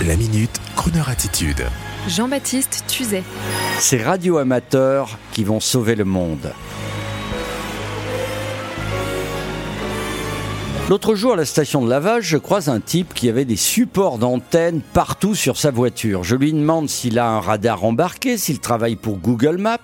La minute, Kroneur attitude. Jean-Baptiste Tuzet. Ces radio amateurs qui vont sauver le monde. L'autre jour à la station de lavage, je croise un type qui avait des supports d'antenne partout sur sa voiture. Je lui demande s'il a un radar embarqué, s'il travaille pour Google Maps.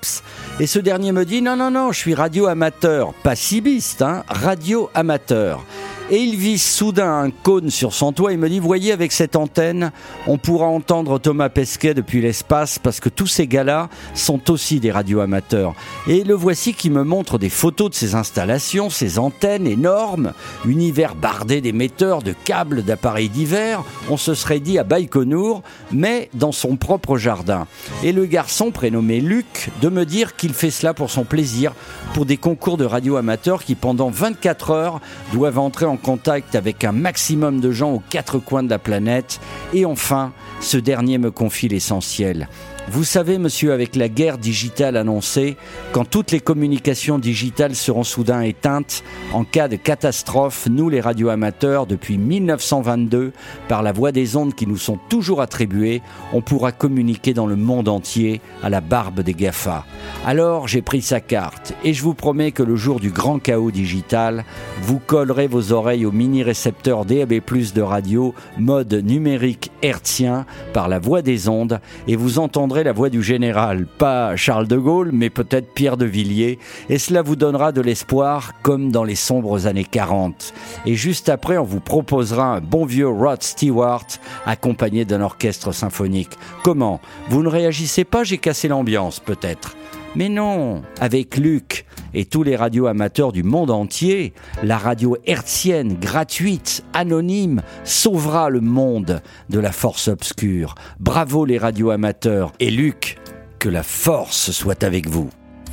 Et ce dernier me dit non, non, non, je suis radio amateur. Pas cibiste, hein, radio amateur et il vise soudain un cône sur son toit. Et me dit voyez avec cette antenne on pourra entendre Thomas Pesquet depuis l'espace parce que tous ces gars-là sont aussi des radioamateurs et le voici qui me montre des photos de ses installations ces antennes énormes univers bardé d'émetteurs de câbles d'appareils divers. On se serait dit à Baïkonour mais dans son propre jardin. Et le garçon prénommé Luc de me dire qu'il fait cela pour son plaisir pour des concours de radioamateurs qui pendant 24 heures doivent entrer en contact avec un maximum de gens aux quatre coins de la planète. Et enfin, ce dernier me confie l'essentiel. Vous savez, monsieur, avec la guerre digitale annoncée, quand toutes les communications digitales seront soudain éteintes, en cas de catastrophe, nous les radioamateurs, depuis 1922, par la voie des ondes qui nous sont toujours attribuées, on pourra communiquer dans le monde entier à la barbe des GAFA. Alors j'ai pris sa carte et je vous promets que le jour du grand chaos digital, vous collerez vos oreilles au mini-récepteur DAB+, de radio, mode numérique hertzien, par la voie des ondes, et vous entendrez la voix du général, pas Charles de Gaulle, mais peut-être Pierre de Villiers, et cela vous donnera de l'espoir comme dans les sombres années 40. Et juste après, on vous proposera un bon vieux Rod Stewart accompagné d'un orchestre symphonique. Comment? Vous ne réagissez pas, j'ai cassé l'ambiance peut-être? Mais non, avec Luc et tous les radios amateurs du monde entier, la radio hertzienne, gratuite, anonyme, sauvera le monde de la force obscure. Bravo les radios amateurs et Luc, que la force soit avec vous.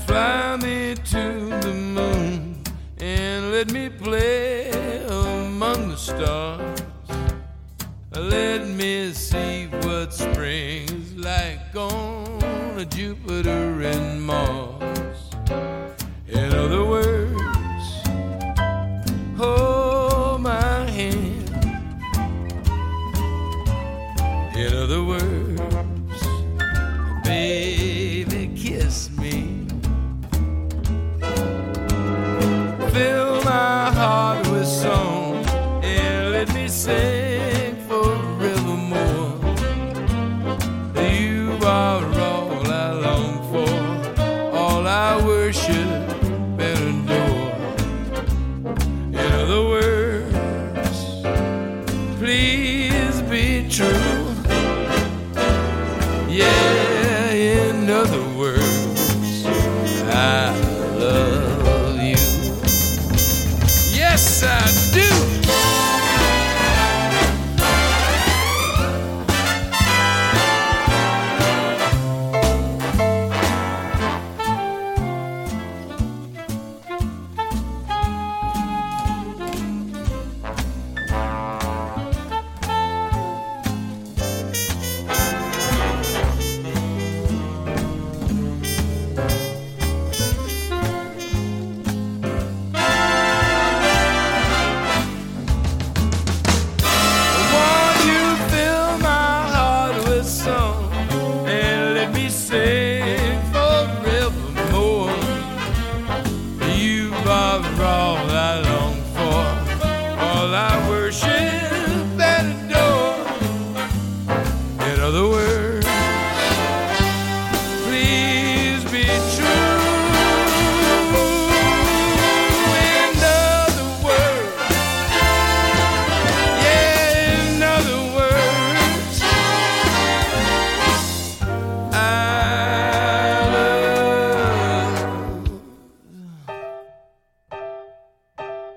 Fly me to the moon and let me play among the stars. Let me see what on Jupiter and Mars. In other words, please be true.